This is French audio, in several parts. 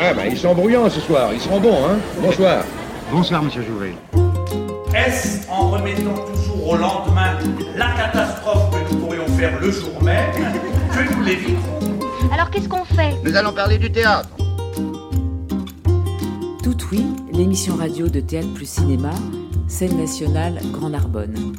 Ah ben, ils sont bruyants ce soir, ils seront bons, hein Bonsoir. Bonsoir, monsieur Jouvet. Est-ce en remettant toujours au lendemain la catastrophe que nous pourrions faire le jour même que nous l'éviterons Alors qu'est-ce qu'on fait? Nous allons parler du théâtre. Tout oui, l'émission radio de Théâtre plus Cinéma, scène nationale Grand Narbonne.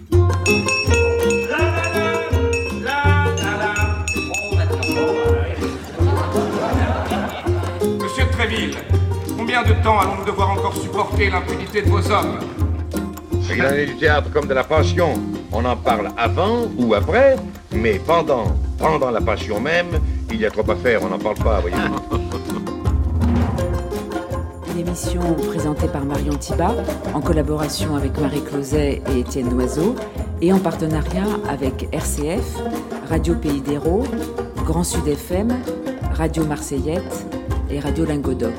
Combien de temps allons-nous devoir encore supporter l'impunité de vos hommes C'est est du théâtre comme de la passion. On en parle avant ou après, mais pendant, pendant la passion même, il y a trop à faire, on n'en parle pas, voyez-vous. Une émission présentée par Marion Thibat, en collaboration avec Marie Closet et Étienne Noiseau, et en partenariat avec RCF, Radio Pays d'Hérault, Grand Sud FM, Radio Marseillette et Radio Lingodoc.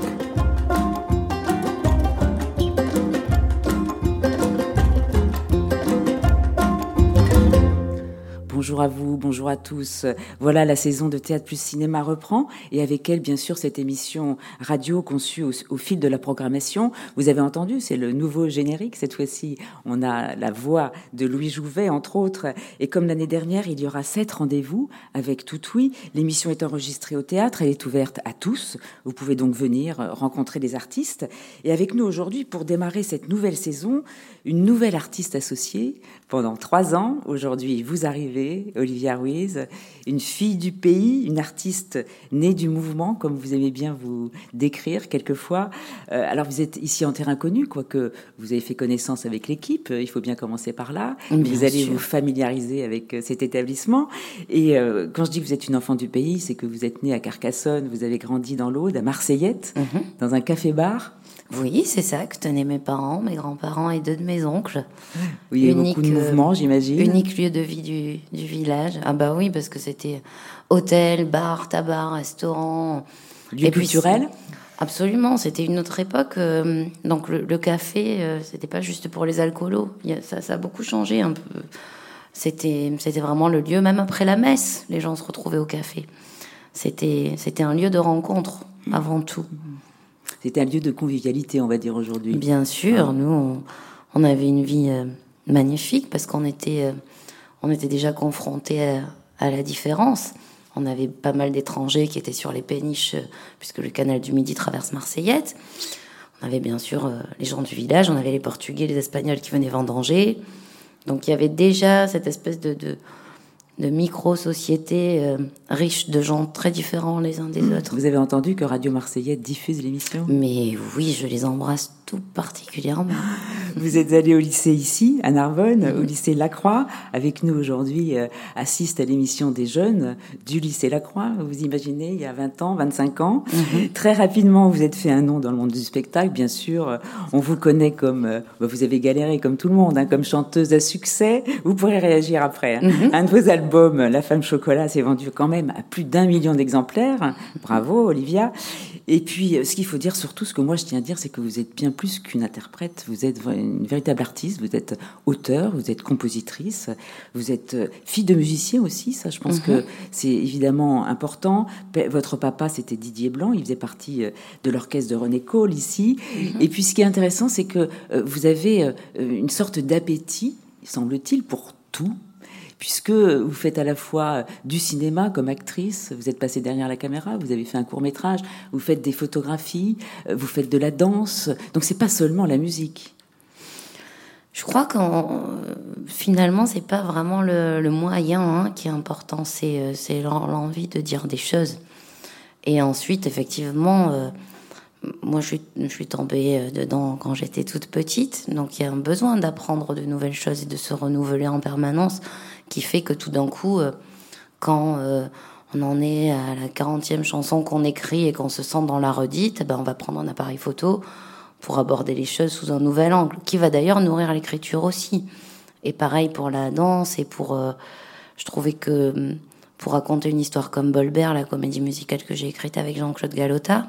Bonjour à vous, bonjour à tous. Voilà, la saison de Théâtre plus Cinéma reprend et avec elle, bien sûr, cette émission radio conçue au, au fil de la programmation. Vous avez entendu, c'est le nouveau générique. Cette fois-ci, on a la voix de Louis Jouvet, entre autres. Et comme l'année dernière, il y aura sept rendez-vous avec Tout Oui. L'émission est enregistrée au théâtre, elle est ouverte à tous. Vous pouvez donc venir rencontrer des artistes. Et avec nous aujourd'hui, pour démarrer cette nouvelle saison, une nouvelle artiste associée pendant trois ans. Aujourd'hui, vous arrivez, Olivia Ruiz, une fille du pays, une artiste née du mouvement, comme vous aimez bien vous décrire quelquefois. Euh, alors, vous êtes ici en terrain connu, quoique vous avez fait connaissance avec l'équipe. Il faut bien commencer par là. Bien vous allez sûr. vous familiariser avec euh, cet établissement. Et euh, quand je dis que vous êtes une enfant du pays, c'est que vous êtes née à Carcassonne, vous avez grandi dans l'Aude, à Marseillette, Mhm. dans un café-bar. Oui, c'est ça que tenaient mes parents, mes grands-parents et deux de mes oncles. où il y a eu Unique, beaucoup de euh, mouvements, j'imagine. Unique lieu de vie du, du village. Ah bah oui, parce que c'était hôtel, bar, tabac, restaurant. Lieu Et puis, culturel Absolument, c'était une autre époque. euh, donc le, le café, euh, c'était pas juste pour les alcoolos. Ça, ça a beaucoup changé un peu. C'était, c'était vraiment le lieu, même après la messe, les gens se retrouvaient au café. C'était, c'était un lieu de rencontre avant tout. C'était un lieu de convivialité, on va dire aujourd'hui. Bien sûr, nous, on, on avait une vie euh, magnifique parce qu'on était, euh, on était déjà confrontés à, à la différence. On avait pas mal d'étrangers qui étaient sur les péniches, euh, puisque le canal du Midi traverse Marseillette. On avait bien sûr les gens du village, on avait les Portugais, les Espagnols qui venaient vendanger. Donc il y avait déjà cette espèce de, de, de micro-société euh, riche de gens très différents les uns des autres. Vous avez entendu que Radio Marseillette diffuse l'émission? Mais oui, je les embrasse tout particulièrement. Vous êtes allé au lycée ici, à Narbonne, au lycée Lacroix. Avec nous aujourd'hui, euh, assiste à l'émission des jeunes du lycée Lacroix. Vous imaginez, il y a 20 ans, 25 ans. Très rapidement, vous êtes fait un nom dans le monde du spectacle, bien sûr. Euh, On vous connaît comme, euh, bah, vous avez galéré comme tout le monde, hein, comme chanteuse à succès. Vous pourrez réagir après. hein. Un de vos albums, La Femme Chocolat, s'est vendu quand même à plus d'un million d'exemplaires. Bravo, Olivia. Et puis, euh, ce qu'il faut dire surtout, ce que moi je tiens à dire, c'est que vous êtes bien plus qu'une interprète. Vous êtes une véritable artiste. Vous êtes auteur, vous êtes compositrice, vous êtes euh, fille de musicien aussi. Ça, je pense que c'est évidemment important. Votre papa, c'était Didier Blanc. Il faisait partie euh, de l'orchestre de René Cole ici. Et puis, ce qui est intéressant, c'est que vous avez une sorte d'appétit, semble-t-il, pour tout puisque vous faites à la fois du cinéma comme actrice, vous êtes passée derrière la caméra, vous avez fait un court métrage, vous faites des photographies, euh, vous faites de la danse. Donc c'est pas seulement la musique. Je crois qu'en finalement, c'est pas vraiment le, moyen hein, qui est important, c'est euh, l'envie de dire des choses. Et ensuite, effectivement, euh, moi, je suis, tombée euh, dedans quand j'étais toute petite, donc il y a un besoin d'apprendre de nouvelles choses et de se renouveler en permanence, qui fait que tout d'un coup, euh, quand euh, on en est à la 40e chanson qu'on écrit et qu'on se sent dans la redite, eh ben, on va prendre un appareil photo pour aborder les choses sous un nouvel angle, qui va d'ailleurs nourrir l'écriture aussi. Et pareil pour la danse et pour... euh, je trouvais que hum, pour raconter une histoire comme Bolbert, la comédie musicale que j'ai écrite avec Jean-Claude Galota,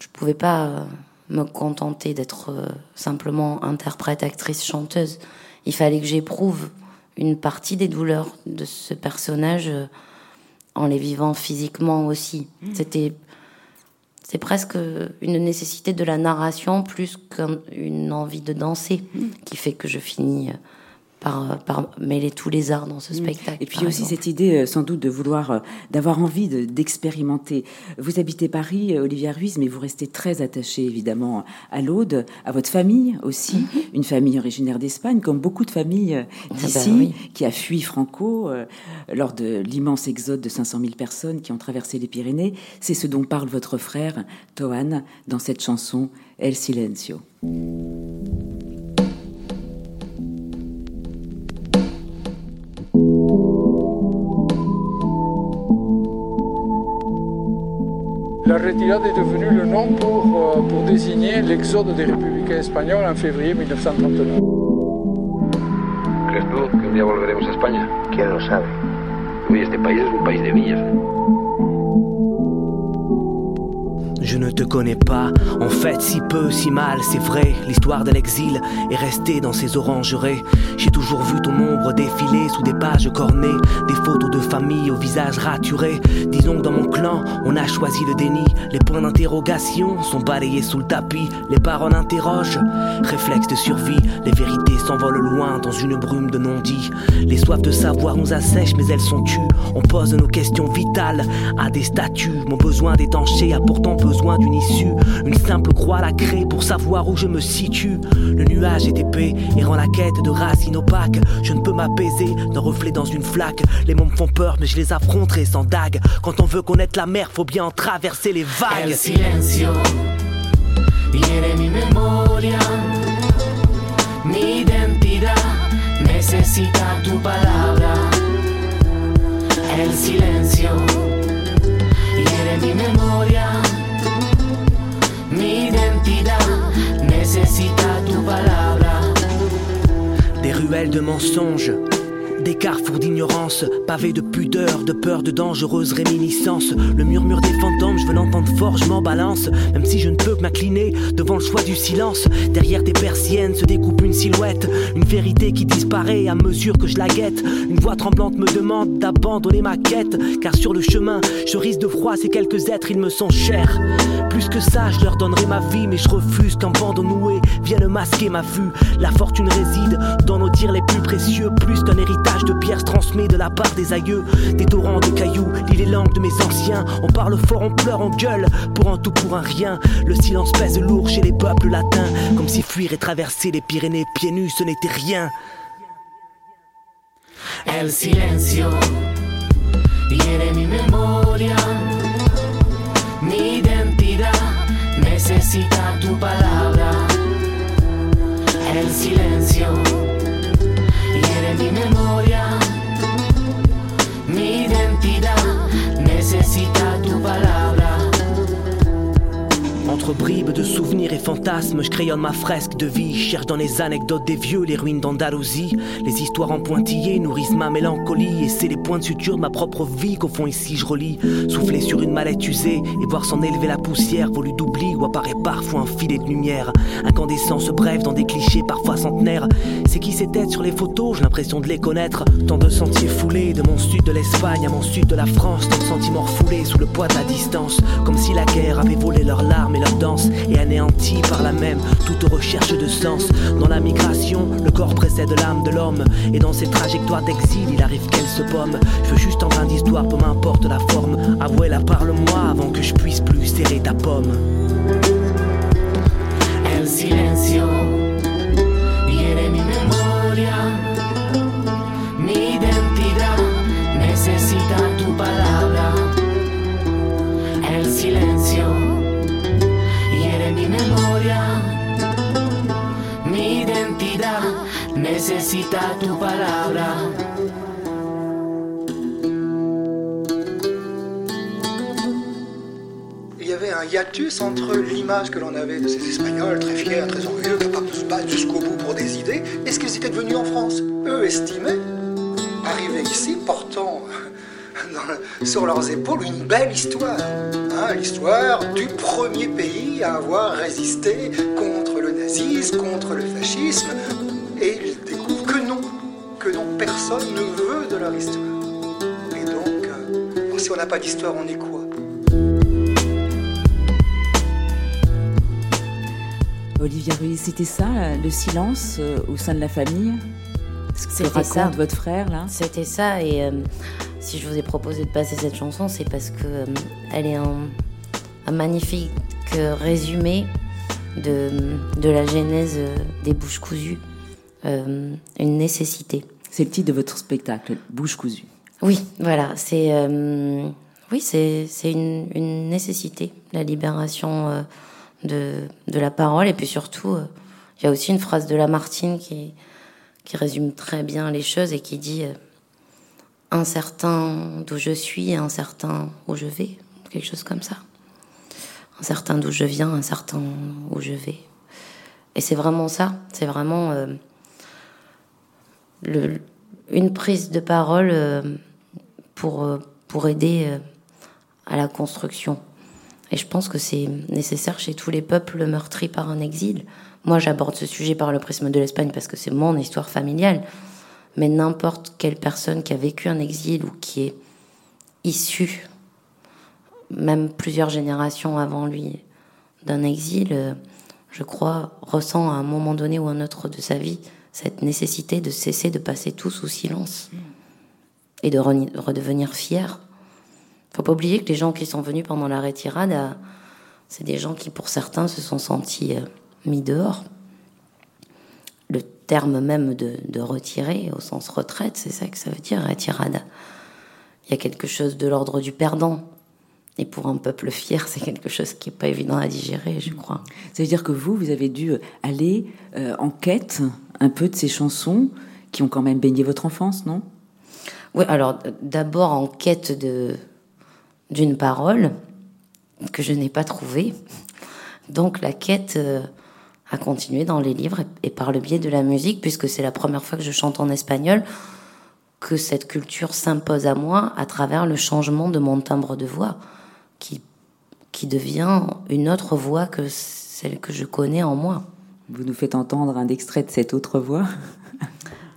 je pouvais pas me contenter d'être simplement interprète, actrice, chanteuse. Il fallait que j'éprouve une partie des douleurs de ce personnage euh, en les vivant physiquement aussi. C'était C'est presque une nécessité de la narration plus qu'une envie de danser mm. qui fait que je finis par, par, mêler tous les arts dans ce mm. spectacle. Et puis aussi cette idée, euh, sans doute, de vouloir, euh, d'avoir envie d'expérimenter. vous habitez Paris, euh, Olivia Ruiz, mais vous restez très attachée, évidemment, à l'Aude, à votre famille aussi, mm-hmm. une famille originaire d'Espagne, comme beaucoup de familles ah bah d'ici, qui a fui Franco lors de l'immense exode de 500 000 personnes qui ont traversé les Pyrénées. C'est ce dont parle votre frère, Toan, dans cette chanson El Silencio. La retirada est devenue le nom pour, euh, pour désigner l'exode des républicains espagnols en février 1939. ¿Crees tú que un día volveremos a España? ¿Quién lo sabe? Uy, este país es un país de villas. Je ne te connais pas, en fait si peu, si mal, c'est vrai. L'histoire de l'exil est restée dans ces orangeries. J'ai toujours vu ton ombre défiler sous des pages cornées, des photos de famille au visage raturé. Disons que dans mon clan, on a choisi le déni. Les points d'interrogation sont balayés sous le tapis. Les paroles interrogent, réflexe de survie. Les vérités s'envolent loin dans une brume de non-dits. Les soifs de savoir nous assèchent, mais elles sont tues. On pose nos questions vitales à des statues. Mon besoin d'étancher a pourtant peu d'une issue. Une simple croix la crée pour savoir où je me situe. Le nuage est épais et rend la quête de racines opaques. Je ne peux m'apaiser d'un reflet dans une flaque. Les me font peur, mais je les affronterai sans dague. Quand on veut connaître la mer, faut bien en traverser les vagues. El silencio mi memoria, mi identidad tu palabra. El silencio mi memoria. Mi identidad necesita tu. Des ruelles de mensonges des carrefours d'ignorance, pavés de pudeur, de peur, de dangereuses réminiscences. Le murmure des fantômes, je veux l'entendre fort, je m'en balance. Même si je ne peux m'incliner devant le choix du silence. Derrière des persiennes se découpe une silhouette, une vérité qui disparaît à mesure que je la guette. Une voix tremblante me demande d'abandonner ma quête, car sur le chemin, je risque de froid ces quelques êtres, ils me sont chers. Plus que ça, je leur donnerai ma vie, mais je refuse qu'un bandeau noué vienne masquer ma vue. La fortune réside dans nos dires les plus précieux, plus qu'un héritage de pierres transmis de la part des aïeux, des torrents de cailloux, lit les langues de mes anciens. On parle fort, on pleure, on gueule, pour un tout, pour un rien. Le silence pèse lourd chez les peuples latins, comme si fuir et traverser les Pyrénées pieds nus, ce n'était rien. El silencio mi memoria, necesita tu palabra. El silencio mi memoria, mi identidad necesita tu palabra. Entre bribes de souvenirs fantasmes, je crayonne ma fresque de vie. cherche dans les anecdotes des vieux les ruines d'Andalousie. Les histoires en pointillés nourrissent ma mélancolie. Et c'est les points de suture de ma propre vie qu'au fond ici je relis. Souffler sur une mallette usée et voir s'en élever la poussière, volue d'oubli où apparaît parfois un filet de lumière. Incandescence brève dans des clichés parfois centenaires. C'est qui ces têtes sur les photos, j'ai l'impression de les connaître. Tant de sentiers foulés, de mon sud de l'Espagne à mon sud de la France. Tant de sentiments refoulés sous le poids de la distance. Comme si la guerre avait volé leurs larmes et leurs danse et anéanti par la même toute recherche de sens. Dans la migration, le corps précède l'âme de l'homme et dans ses trajectoires d'exil, il arrive qu'elle se pomme. Je veux juste en train d'histoire, peu m'importe la forme. Avouez-la, parle-moi avant que je puisse plus serrer ta pomme. El silencio tu palabra. Il y avait un hiatus entre l'image que l'on avait de ces Espagnols très fiers, très orgueilleux, capables de se battre jusqu'au bout pour des idées, et ce qu'ils étaient devenus en France. Eux estimaient, arriver ici, portant sur leurs épaules une belle histoire. Hein, l'histoire du premier pays à avoir résisté contre le nazisme, contre le fascisme. Personne ne veut de leur histoire. Et donc, euh, si on n'a pas d'histoire, on est quoi? Olivia Ruiz, c'était ça, le silence euh, au sein de la famille? Ce que C'était raconte ça. votre frère, là? C'était ça, et euh, si je vous ai proposé de passer cette chanson, c'est parce que euh, elle est un, un magnifique euh, résumé de, de la genèse euh, des bouches cousues, Euh, une nécessité. C'est le titre de votre spectacle, Bouche cousue. Oui, voilà, c'est euh, oui, une, une nécessité, la libération euh, de, de la parole, et puis surtout, euh, il y a aussi une phrase de Lamartine qui qui résume très bien les choses et qui dit incertain d'où je suis, incertain où je vais, quelque chose comme ça. Incertain d'où je viens, incertain où je vais. Et c'est vraiment ça, c'est vraiment une prise de parole euh, pour, euh, pour aider euh, à la construction. Et je pense que c'est nécessaire chez tous les peuples meurtris par un exil. Moi, j'aborde ce sujet par le prisme de l'Espagne parce que c'est mon histoire familiale. Mais n'importe quelle personne qui a vécu un exil ou qui est issue, même plusieurs générations avant lui, d'un exil, je crois, ressent à un moment donné ou un autre de sa vie cette nécessité de cesser de passer tout sous silence et de reni- redevenir fier. Faut pas oublier que les gens qui sont venus pendant la retirade, euh, c'est des gens qui, pour certains, se sont sentis euh, mis dehors. Le terme même de, de retirer, au sens retraite, c'est ça que ça veut dire, retirade. Il y a quelque chose de l'ordre du perdant. Et pour un peuple fier, c'est quelque chose qui est pas évident à digérer, je crois. Ça veut dire que vous, vous avez dû aller euh, en quête un peu de ces chansons qui ont quand même baigné votre enfance, non? Oui, alors d'abord en quête de d'une parole que je n'ai pas trouvée. Donc la quête euh, a continué dans les livres et, et par le biais de la musique, puisque c'est la première fois que je chante en espagnol, que cette culture s'impose à moi à travers le changement de mon timbre de voix, qui, qui devient une autre voix que celle que je connais en moi. Vous nous faites entendre un extrait de cette autre voix,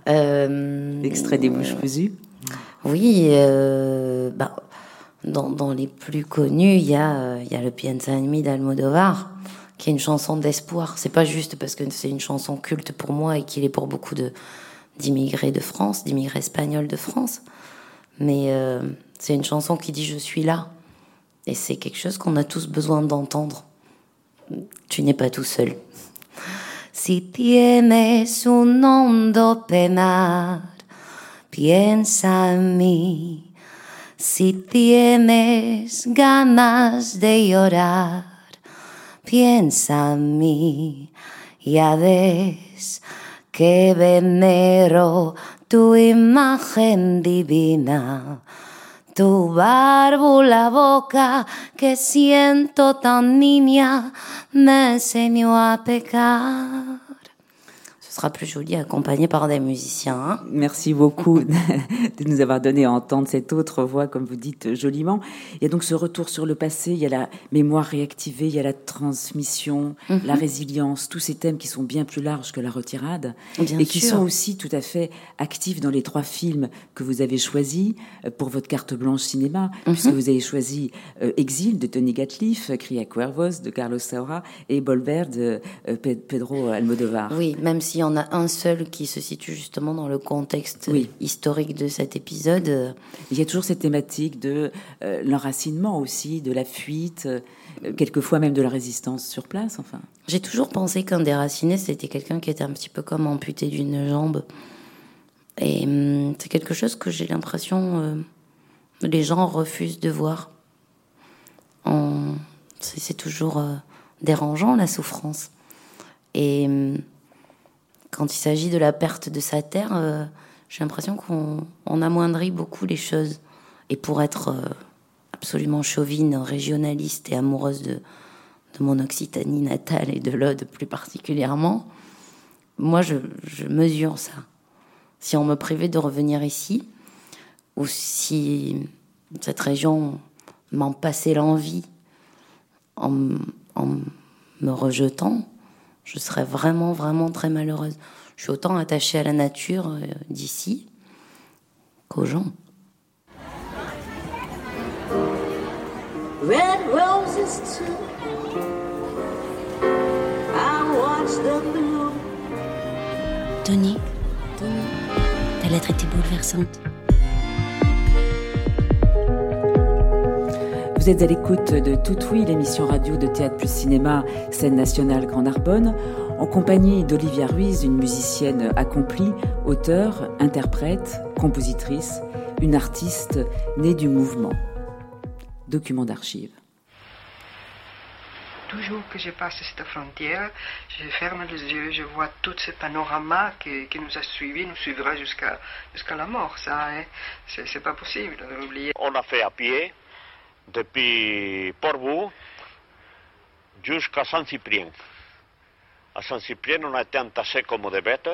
Euh, extrait des bouches cousues. Oui, euh, bah, dans, dans les plus connus, il y a, euh, y a le Piensa en mí d'Almodovar, qui est une chanson d'espoir. C'est pas juste parce que c'est une chanson culte pour moi et qu'il est pour beaucoup de d'immigrés de France, d'immigrés espagnols de France, mais euh, c'est une chanson qui dit je suis là. Et c'est quelque chose qu'on a tous besoin d'entendre. Tu n'es pas tout seul. Si tienes un hondo penar, piensa en mí. Si tienes ganas de llorar, piensa en mí. Ya ves que venero tu imagen divina. Tu la boca que siento tan niña, me enseñó a pecar. Ce sera plus joli accompagné par des musiciens. hein. Merci beaucoup de nous avoir donné à entendre cette autre voix, comme vous dites joliment. Il y a donc ce retour sur le passé, il y a la mémoire réactivée, il y a la transmission, Mhm. la résilience, tous ces thèmes qui sont bien plus larges que la retirade Bien et qui sûr. sont aussi tout à fait actifs dans les trois films que vous avez choisis euh, pour votre carte blanche cinéma, Mhm. puisque vous avez choisi euh, Exil de Tony Gatliff, Cria Cuervos de Carlos Saura et Bolver de euh, Pe- Pedro Almodovar. Oui, même s'il y en a un seul qui se situe justement dans le contexte Oui. historique de cet épisode. Il y a toujours cette thématique de euh, l'enracinement aussi, de la fuite, euh, quelquefois même de la résistance sur place, enfin. J'ai toujours pensé qu'un déraciné, c'était quelqu'un qui était un petit peu comme amputé d'une jambe. Et hum, c'est quelque chose que j'ai l'impression euh, les gens refusent de voir. On- C'est c'est toujours euh, dérangeant la souffrance. Et hum, quand il s'agit de la perte de sa terre, euh, j'ai l'impression qu'on on amoindrit beaucoup les choses. Et pour être euh, absolument chauvine, régionaliste et amoureuse de, mon Occitanie natale et de l'Aude plus particulièrement, moi je, mesure ça. Si on me privait de revenir ici, ou si cette région m'en passait l'envie en me rejetant, je serais vraiment, vraiment très malheureuse. Je suis autant attachée à la nature euh, d'ici qu'aux gens. Red roses too. I watch Tony, ta lettre était bouleversante. Vous êtes à l'écoute de Tout Oui, l'émission radio de Théâtre plus Cinéma, scène nationale Grand Narbonne, en compagnie d'Olivia Ruiz, une musicienne accomplie, auteure, interprète, compositrice, une artiste née du mouvement. Document d'archives. Toujours que je passe cette frontière, je ferme les yeux, je vois tout ce panorama qui, qui nous a suivis, nous suivra jusqu'à jusqu'à la mort. Ça, hein, c'est pas possible de l'oublier. On a fait à pied depuis Portbou jusqu'à Saint-Cyprien. À Saint-Cyprien, on a été entassé comme des bêtes,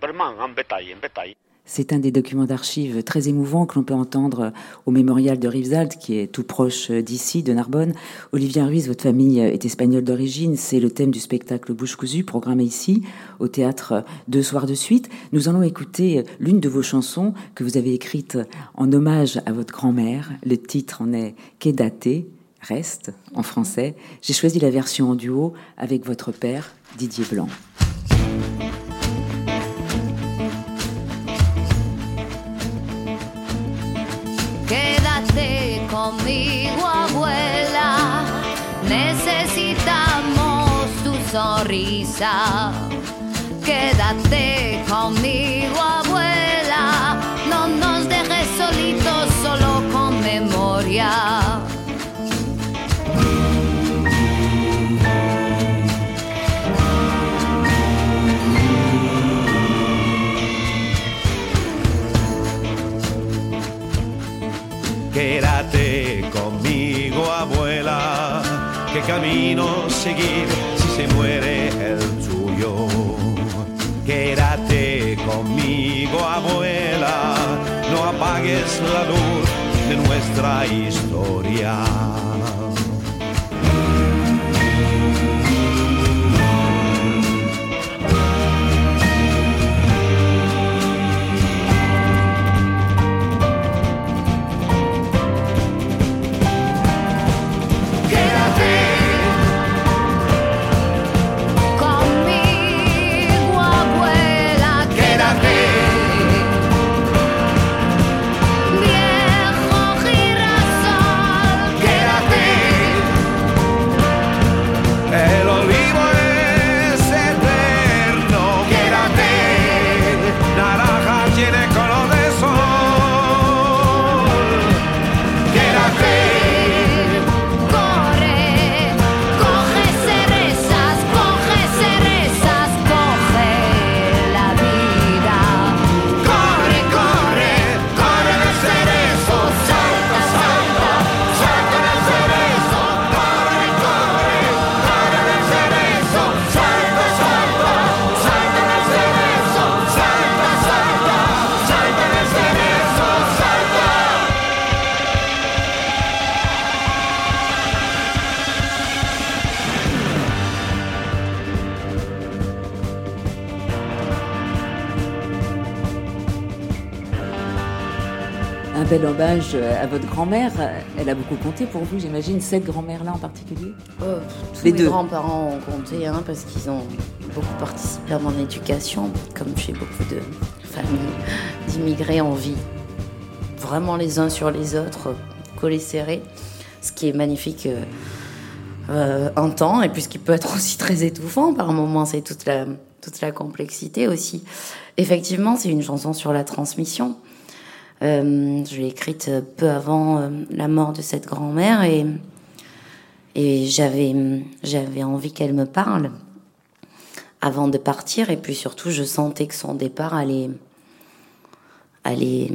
vraiment en bétail, en bétail. C'est un des documents d'archives très émouvants que l'on peut entendre au mémorial de Rivesaltes, qui est tout proche d'ici, de Narbonne. Olivier Ruiz, votre famille est espagnole d'origine. C'est le thème du spectacle Bouche cousue, programmé ici, au théâtre deux soirs de suite. Nous allons écouter l'une de vos chansons que vous avez écrite en hommage à votre grand-mère. Le titre en est Quédaté, reste, en français. J'ai choisi la version en duo avec votre père, Didier Blanc. Sonrisa. Quédate conmigo, abuela. No nos dejes solitos, solo con memoria. Quédate conmigo, abuela. ¿Qué camino seguir muere el tuyo? Quédate conmigo, abuela. No apagues la luz de nuestra historia. Naranja tiene bel hommage à votre grand-mère. Elle a beaucoup compté pour vous, j'imagine, cette grand-mère-là en particulier Euh, tous Les mes grands-parents ont compté, hein, parce qu'ils ont beaucoup participé à mon éducation, comme chez beaucoup de familles d'immigrés, on vit vraiment les uns sur les autres, collés serrés, ce qui est magnifique euh, euh, un temps, et puis ce qui peut être aussi très étouffant par moments, c'est toute la, toute la complexité aussi. Effectivement, c'est une chanson sur la transmission. Euh, je l'ai écrite peu avant euh, la mort de cette grand-mère et, j'avais, envie qu'elle me parle avant de partir et puis surtout je sentais que son départ allait, allait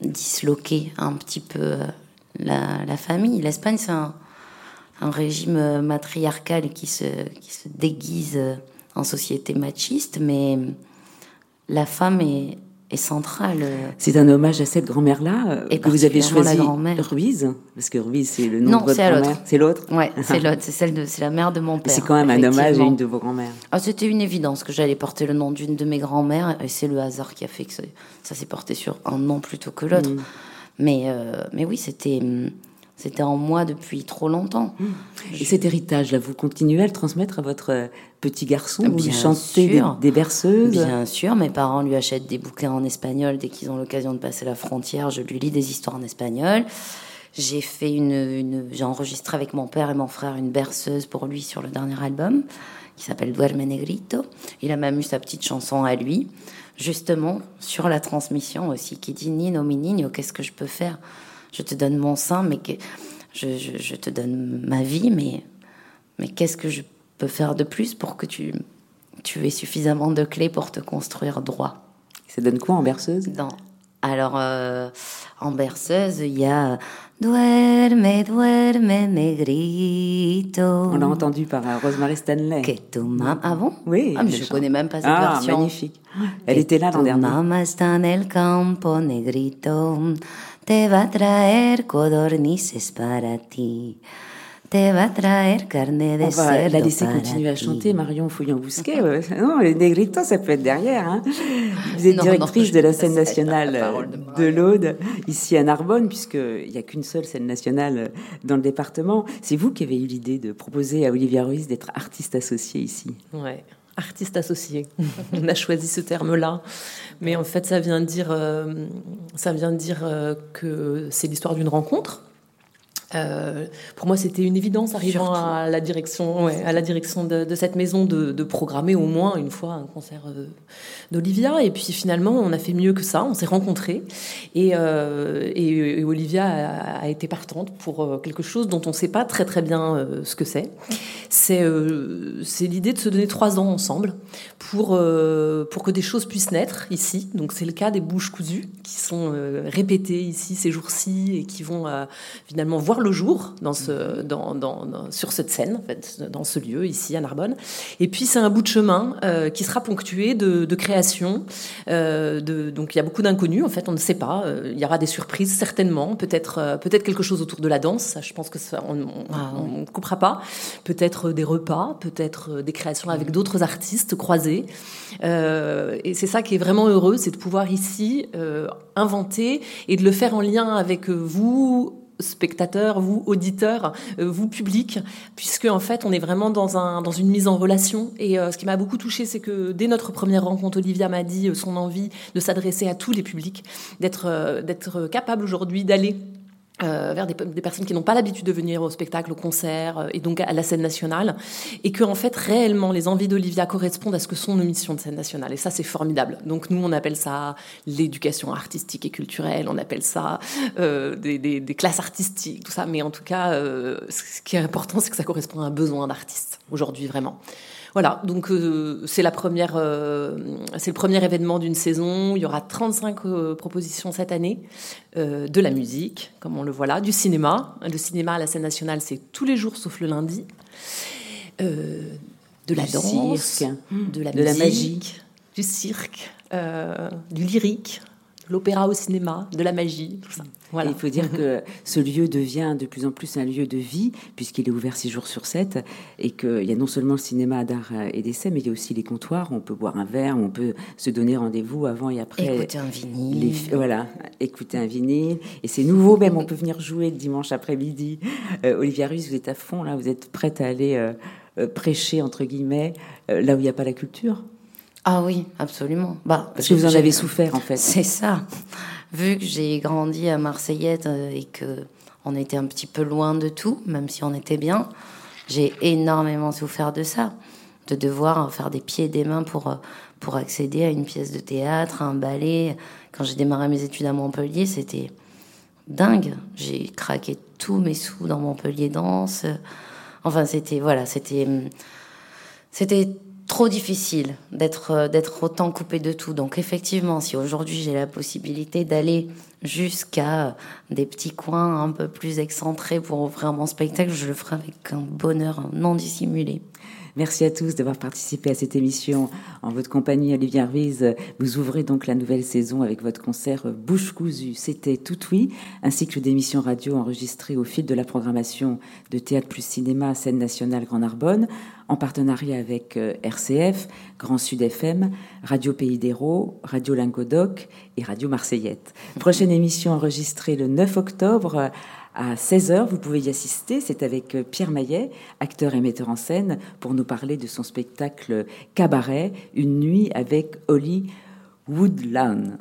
disloquer un petit peu euh, la, famille. L'Espagne c'est un, un régime euh, matriarcal qui se, qui se déguise euh, en société machiste mais la femme est, est centrale. euh, C'est un hommage à cette grand-mère-là euh, Et que vous avez la choisi. grand-mère. Ruiz, parce que Ruiz, c'est le nom Non, de votre c'est à l'autre. grand-mère. C'est l'autre Ouais, c'est l'autre, c'est celle de, c'est la mère de mon père. C'est quand même un hommage à une de vos grand-mères. Ah, c'était une évidence que j'allais porter le nom d'une de mes grand-mères, et c'est le hasard qui a fait que ça, ça s'est porté sur un nom plutôt que l'autre. Mm. Mais, euh, mais oui, c'était, hum, C'était en moi depuis trop longtemps. Et cet héritage-là, vous continuez à le transmettre à votre euh, petit garçon Vous lui Bien chantez des, berceuses? Bien sûr, mes parents lui achètent des bouquins en espagnol dès qu'ils ont l'occasion de passer la frontière. Je lui lis des histoires en espagnol. J'ai fait une, une- j'ai enregistré avec mon père et mon frère une berceuse pour lui sur le dernier album qui s'appelle Duerme Negrito. Il a même eu sa petite chanson à lui, justement sur la transmission aussi, qui dit Nino mi niño, qu'est-ce que je peux faire? Je te donne mon sein, mais que, je, je- je te donne ma vie, mais mais qu'est-ce que je peux faire de plus pour que tu, tu aies suffisamment de clés pour te construire droit? Ça donne quoi en berceuse? Dans, Alors, euh, en berceuse, il y a Duerme, duerme, negrito. On l'a entendu par euh, Rosemary Stanley. Que tu Ah bon? Oui. Ah, mais je chante. connais même pas cette ah, version. magnifique. Elle Que était là l'an dernier. mamá está en el campo, negrito. Te va a traer codornices para ti. Te va a traer carne de On va la laisser continuer à chanter, Marion Fouillon-Bousquet. Non, les négritos, ça peut être derrière. hein. Vous êtes Non, directrice non, de la scène nationale la parole de de l'Aude, ici à Narbonne, puisqu'il n'y a qu'une seule scène nationale dans le département. C'est vous qui avez eu l'idée de proposer à Olivia Ruiz d'être artiste associée ici. Ouais, artiste associé. On a choisi ce terme-là, mais en fait, ça vient dire, euh, ça vient dire euh, que c'est l'histoire d'une rencontre. Euh, pour moi, c'était une évidence arrivant à la direction, ouais, à la direction de, de cette maison de, de programmer au moins une fois un concert euh, d'Olivia. Et puis finalement, on a fait mieux que ça. On s'est rencontrés et, euh, et, et Olivia a, a été partante pour euh, quelque chose dont on ne sait pas très très bien euh, ce que c'est. C'est l'idée de se donner trois ans ensemble pour pour que des choses puissent naître ici. Donc c'est le cas des bouches cousues qui sont répétées ici ces jours-ci et qui vont finalement voir le jour dans ce dans, dans, dans- sur cette scène en fait dans ce lieu ici à Narbonne. Et puis c'est un bout de chemin euh, qui sera ponctué de, de création. euh, de, donc il y a beaucoup d'inconnus en fait on ne sait pas. Euh, il y aura des surprises certainement. Peut-être peut-être quelque chose autour de la danse. Ça, je pense que ça on, on ne coupera pas. Peut-être des repas, peut-être des créations avec d'autres artistes croisés. Euh, et c'est ça qui est vraiment heureux, c'est de pouvoir ici inventer et de le faire en lien avec vous spectateurs, vous auditeurs, euh, vous public, puisque en fait on est vraiment dans un dans une mise en relation. Et euh, ce qui m'a beaucoup touché, c'est que dès notre première rencontre, Olivia m'a dit euh, son envie de s'adresser à tous les publics, d'être d'être capable aujourd'hui d'aller euh, vers des, des personnes qui n'ont pas l'habitude de venir au spectacle, au concert euh, et donc à la scène nationale, et que en fait réellement les envies d'Olivia correspondent à ce que sont nos missions de scène nationale. Et ça c'est formidable. Donc nous on appelle ça l'éducation artistique et culturelle, on appelle ça euh, des, des- des classes artistiques, tout ça. Mais en tout cas, euh, ce qui est important c'est que ça correspond à un besoin d'artistes aujourd'hui vraiment. Voilà, donc euh, c'est la première, euh, c'est le premier événement d'une saison. Il y aura 35 euh, propositions cette année, de la musique, comme on le voit là, du cinéma. Le cinéma à la scène nationale, c'est tous les jours sauf le lundi. De la Du danse, cirque, de la de la musique, du cirque, du lyrique, l'opéra au cinéma, de la magie, tout ça. Voilà. Il faut dire que ce lieu devient de plus en plus un lieu de vie, puisqu'il est ouvert six jours sur sept, et qu'il y a non seulement le cinéma d'art et d'essai, mais il y a aussi les comptoirs, où on peut boire un verre, où on peut se donner rendez-vous avant et après. Écouter un vinyle. Les voilà, écouter un vinyle. Et c'est nouveau, même, on peut venir jouer le dimanche après-midi. Euh, Olivia Ruiz, vous êtes à fond, là, vous êtes prête à aller euh, euh, prêcher, entre guillemets, euh, là où il n'y a pas la culture Ah oui, absolument. Bah, Parce que vous en avez souffert, en fait. C'est ça. Vu que j'ai grandi à Marseillette euh, et que on était un petit peu loin de tout, même si on était bien, j'ai énormément souffert de ça, de devoir faire des pieds et des mains pour euh, pour accéder à une pièce de théâtre, à un ballet. Quand j'ai démarré mes études à Montpellier, c'était dingue. J'ai craqué tous mes sous dans Montpellier Danse. Enfin, c'était voilà, c'était c'était trop difficile d'être euh, d'être autant coupé de tout. Donc effectivement, si aujourd'hui j'ai la possibilité d'aller jusqu'à des petits coins un peu plus excentrés pour offrir mon spectacle, je le ferai avec un bonheur non dissimulé. Merci à tous d'avoir participé à cette émission. En votre compagnie, Olivia Ruiz, vous ouvrez donc la nouvelle saison avec votre concert Bouche cousue. C'était Tout Oui, un cycle d'émissions radio enregistrées au fil de la programmation de Théâtre plus Cinéma, Scène nationale Grand Narbonne, en partenariat avec euh, RCF, Grand Sud FM, Radio Pays d'Hérault, Radio Lingodoc et Radio Marseillette. Prochaine émission enregistrée le 9 octobre À 16h, vous pouvez y assister. C'est avec euh, Pierre Maillet, acteur et metteur en scène, pour nous parler de son spectacle Cabaret, une nuit avec Holly Woodland.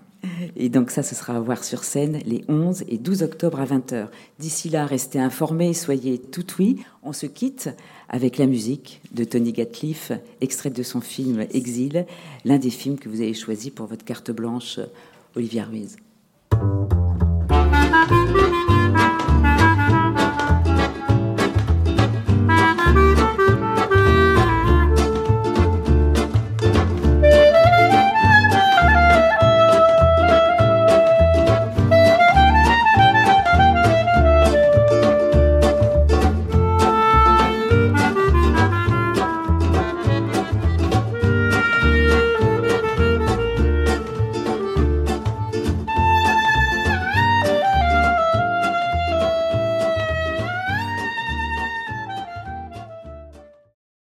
Et donc ça, ce sera à voir sur scène les 11 et 12 octobre à 20h. D'ici là, restez informés, soyez tout oui. On se quitte avec la musique de Tony Gatliff, extraite de son film Exil, l'un des films que vous avez choisi pour votre carte blanche, Olivia Ruiz.